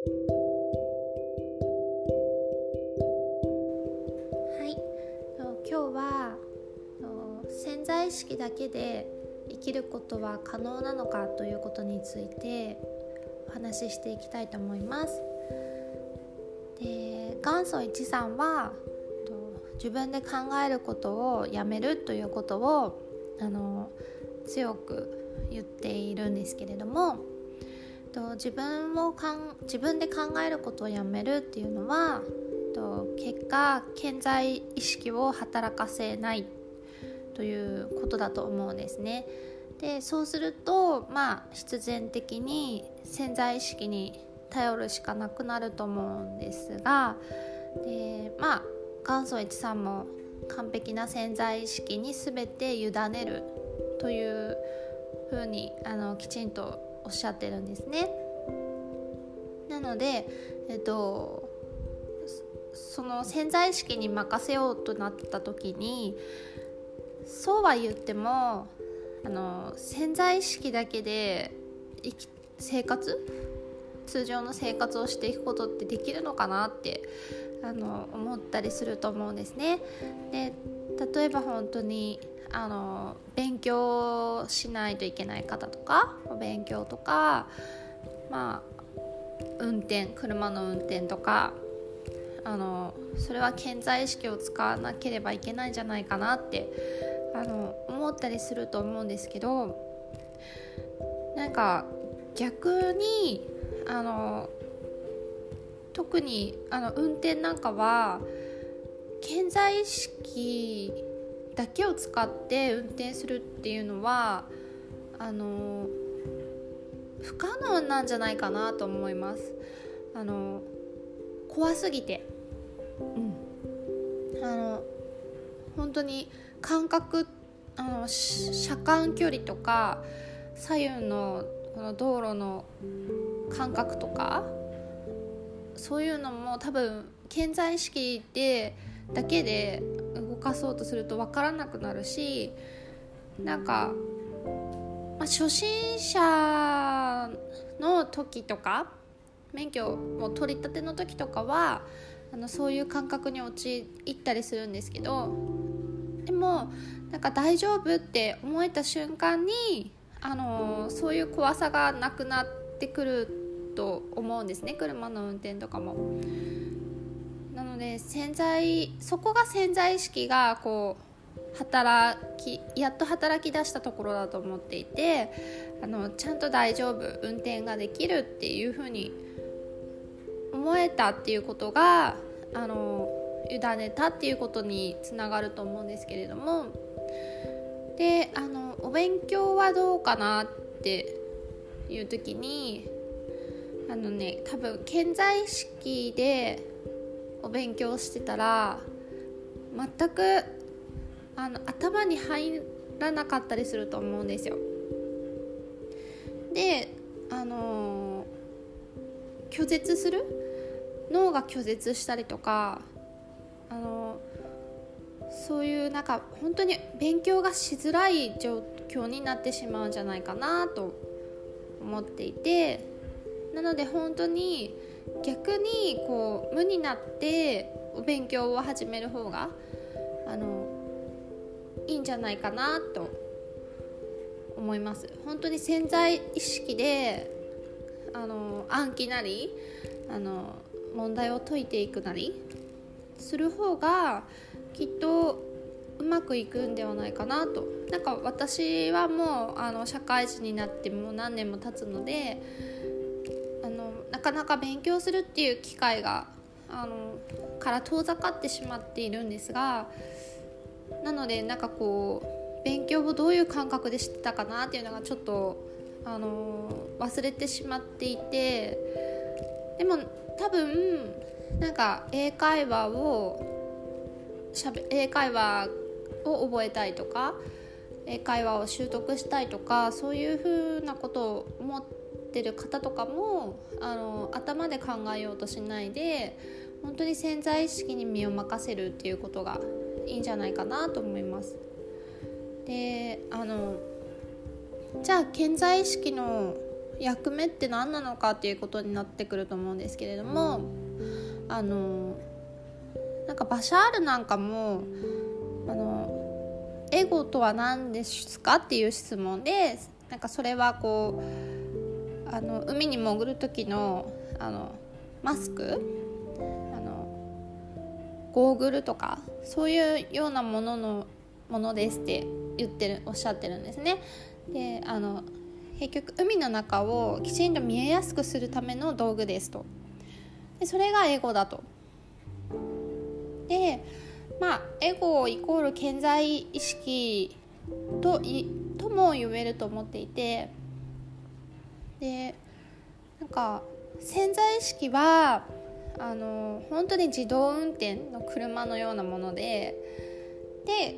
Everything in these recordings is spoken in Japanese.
はい。今日は潜在意識だけで生きることは可能なのかということについてお話ししていきたいと思います。で元祖一さんは自分で考えることをやめるということをあの強く言っているんですけれどもと自分をかん自分で考えることをやめるっていうのはと結果健在意識を働かせないということだと思うんですね。でそうするとまあ必然的に潜在意識に頼るしかなくなると思うんですがでまあ元祖一さんも完璧な潜在意識に全て委ねるというふうにあのきちんとおっしゃってるんですね。なので、えっと、その潜在意識に任せようとなった時にそうは言ってもあの潜在意識だけで生き生活通常の生活をしていくことってできるのかなってあの思ったりすると思うんですね。で例えば本当にあの勉強しないといけない方とか勉強とかまあ運転車の運転とかあのそれは健在意識を使わなければいけないんじゃないかなってあの思ったりすると思うんですけどなんか逆にあの特にあの運転なんかは健在意識だけを使って運転するっていうのはあの不可能なんじゃないかなと思います。あの怖すぎて。うん。あの本当に感覚あの車間距離とか左右のこの道路の感覚とかそういうのも多分健在意識でだけで動かそうとすると分からなくなるしなんか、まあ、初心者の時とか免許を取り立ての時とかはあのそういう感覚に陥ったりするんですけどでもなんか大丈夫って思えた瞬間にあのそういう怖さがなくなってくると思うんですね車の運転とかも。なので潜在そこが潜在意識がこう働きやっと働き出したところだと思っていてあのちゃんと大丈夫運転ができるっていうふうに思えたっていうことがあの委ねたっていうことにつながると思うんですけれどもであのお勉強はどうかなっていう時にあのね多分健在意識でお勉強してたら全くあの頭に入らなかったりすると思うんですよ。であの拒絶する？脳が拒絶したりとかあのそういうなんか本当に勉強がしづらい状況になってしまうんじゃないかなと思っていてなので本当に逆にこう無になってお勉強を始める方があのいいんじゃないかなと思います。本当に潜在意識であの暗記なりあの問題を解いていくなりする方がきっとうまくいくんではないかなと。なんか私はもうあの社会人になってもう何年も経つのでかなか勉強するっていう機会があのから遠ざかってしまっているんですがなのでなんかこう勉強をどういう感覚でしてたかなっていうのがちょっとあの忘れてしまっていてでも多分なんか英会話をしゃべ英会話を覚えたいとか英会話を習得したいとかそういうふうなことを思ってってる方とかもあの頭で考えようとしないで本当に潜在意識に身を任せるっていうことがいいんじゃないかなと思います。であのじゃあ潜在意識の役目って何なのかっていうことになってくると思うんですけれどもあのなんかバシャールなんかもあのエゴとは何ですかっていう質問でなんかそれはこうあの海に潜る時のあのマスクあのゴーグルとかそういうようなもののものですって言ってるおっしゃってるんですね。であの結局海の中をきちんと見えやすくするための道具ですとでそれがエゴだとでまあエゴイコール健在意識といとも言えると思っていてでなんか潜在意識はあの本当に自動運転の車のようなものでで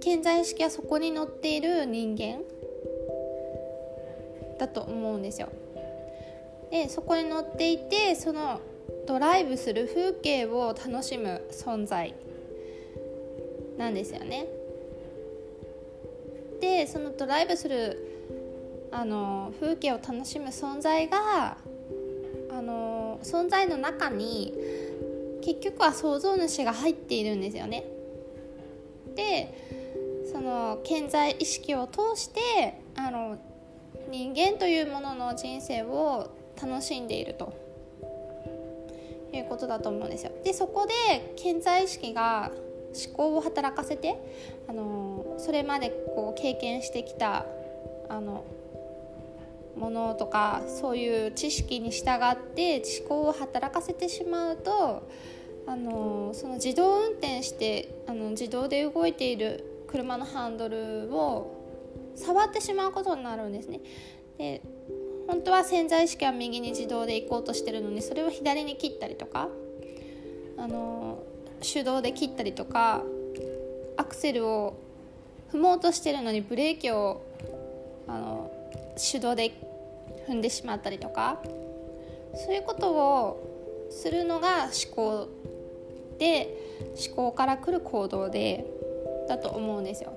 健在意識はそこに乗っている人間だと思うんですよ。でそこに乗っていてそのドライブする風景を楽しむ存在なんですよね。でそのドライブするあの風景を楽しむ存在があの存在の中に結局は創造主が入っているんですよね。でその健在意識を通してあの人間というものの人生を楽しんでいるということだと思うんですよ。でそこで健在意識が思考を働かせてあのそれまでこう経験してきたあのものとかそういう知識に従って思考を働かせてしまうとあのその自動運転してあの自動で動いている車のハンドルを触ってしまうことになるんですね。で本当は潜在意識は右に自動で行こうとしてるのにそれを左に切ったりとかあの手動で切ったりとかアクセルを踏もうとしてるのにブレーキをあの手動で踏んでしまったりとかそういうことをするのが思考で思考から来る行動でだと思うんですよ。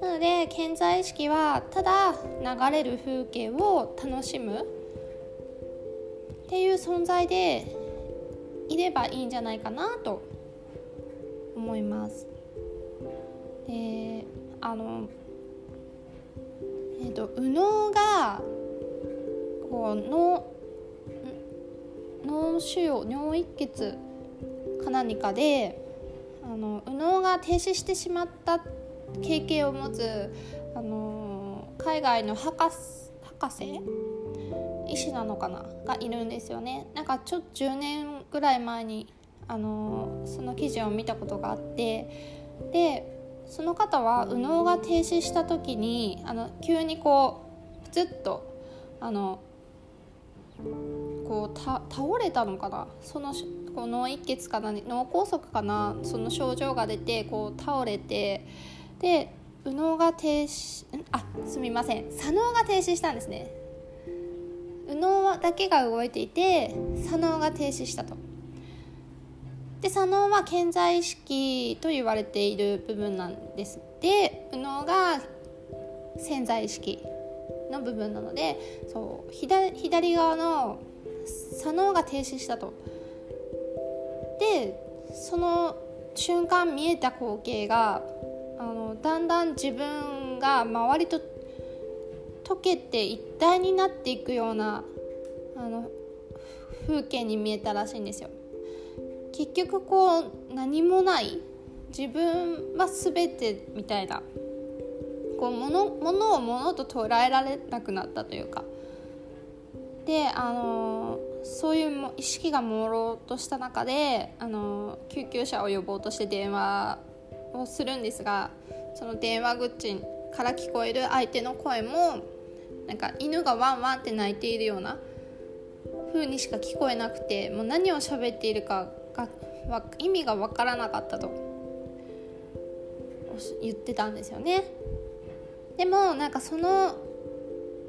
なので健在意識はただ流れる風景を楽しむっていう存在でいればいいんじゃないかなと思います。であのえっ、ー、と右脳がこう脳脳腫瘍尿一血か何かであの右脳が停止してしまった経験を持つあの海外の博博士？医師なのかな？がいるんですよね。なんかちょっと10年ぐらい前にあのその記事を見たことがあって。でその方は右脳が停止した時にあの急にこうプツッとあのこう倒れたのかな？そのこう脳一血かな？脳梗塞かな？その症状が出てこう倒れてで右脳が停止あすみません。左脳が停止したんですね。右脳だけが動いていて左脳が停止したと。で左脳は健在意識と言われている部分なんですで右脳が潜在意識の部分なのでそう左左側の左脳が停止したとでその瞬間見えた光景があのだんだん自分が周りと溶けて一体になっていくようなあの風景に見えたらしいんですよ。結局こう何もない自分は全てみたいなこう物物を物と捉えられなくなったというか。であのそういう意識が朦朧とした中であの救急車を呼ぼうとして電話をするんですがその電話口から聞こえる相手の声もなんか犬がワンワンって鳴いているような風にしか聞こえなくてもう何を喋っているかが意味が分からなかったと。言ってたんですよね。でもなんかその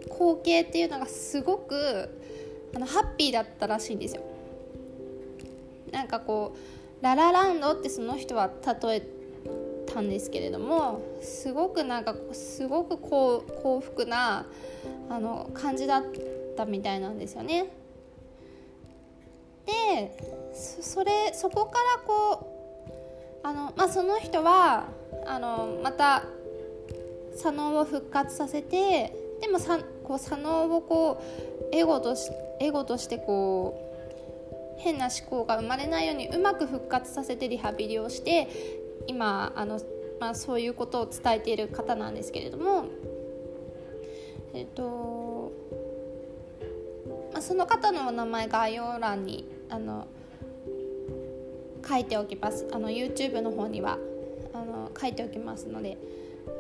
光景っていうのがすごくあのハッピーだったらしいんですよ。なんかこうララランドってその人は例えたんですけれどもすごくなんかすごく幸福なあの感じだったみたいなんですよね。でそれそこからこうあの、まあ、その人はあのまた左脳を復活させてでもさこう左脳をこうエゴとしエゴとしてこう変な思考が生まれないようにうまく復活させてリハビリをして今あの、まあ、そういうことを伝えている方なんですけれども、えっと、その方のお名前概要欄にあの書いておきますあの YouTube の方にはあの書いておきますので。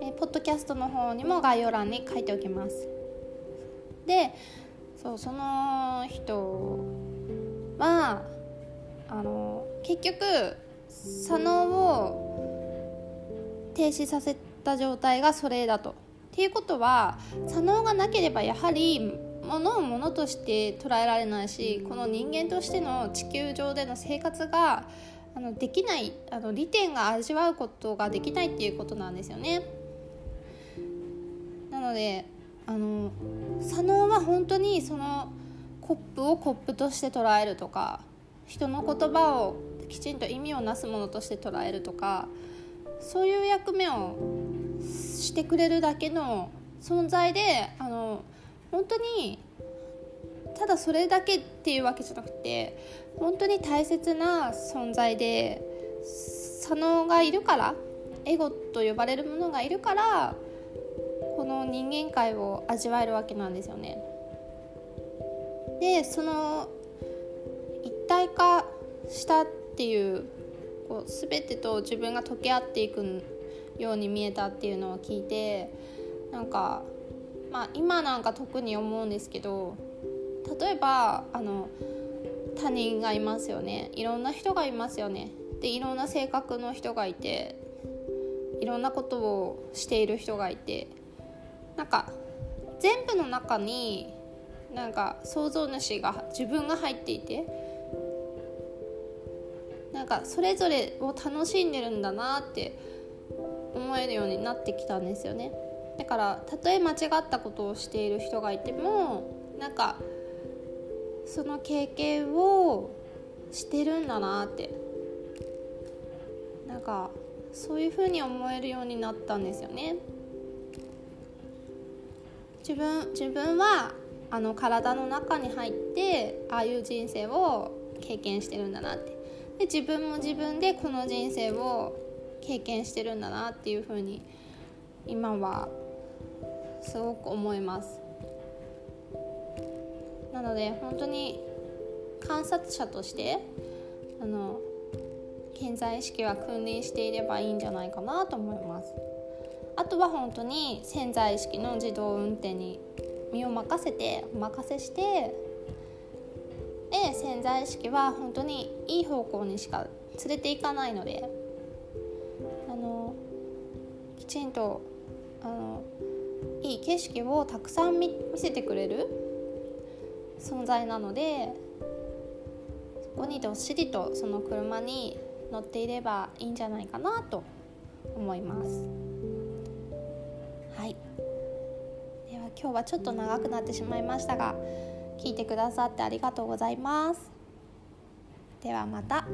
えポッドキャストの方にも概要欄に書いておきますでそうその人はあの結局左脳を停止させた状態がそれだと。っていうことは左脳がなければやはり物を物として捉えられないしこの人間としての地球上での生活があのできないあの利点が味わうことができないっていうことなんですよね。なのであの左脳は本当にそのコップをコップとして捉えるとか人の言葉をきちんと意味をなすものとして捉えるとかそういう役目をしてくれるだけの存在であの本当にただそれだけっていうわけじゃなくて本当に大切な存在で左脳がいるからエゴと呼ばれるものがいるからこの人間界を味わえるわけなんですよね。でその一体化したっていうこう全てと自分が溶け合っていくように見えたっていうのを聞いてなんか、まあ、今なんか特に思うんですけど例えばあの他人がいますよね。いろんな人がいますよね。でいろんな性格の人がいていろんなことをしている人がいてなんか全部の中になんか創造主が自分が入っていてなんかそれぞれを楽しんでるんだなって思えるようになってきたんですよね。だからたとえ間違ったことをしている人がいてもなんかその経験をしてるんだなってなんかそういうふうに思えるようになったんですよね。自分自分はあの体の中に入ってああいう人生を経験してるんだなってで自分も自分でこの人生を経験してるんだなっていうふうに今はすごく思います。なので本当に観察者としてあの健在意識は君臨していればいいんじゃないかなと思います。あとは本当に潜在意識の自動運転に身を任せてお任せしてで潜在意識は本当にいい方向にしか連れていかないのであのきちんとあのい景色をたくさん見せてくれる存在なのでそこにどっしりとその車に乗っていればいいんじゃないかなと思います。はいでは今日はちょっと長くなってしまいましたが聞いてくださってありがとうございますではまた。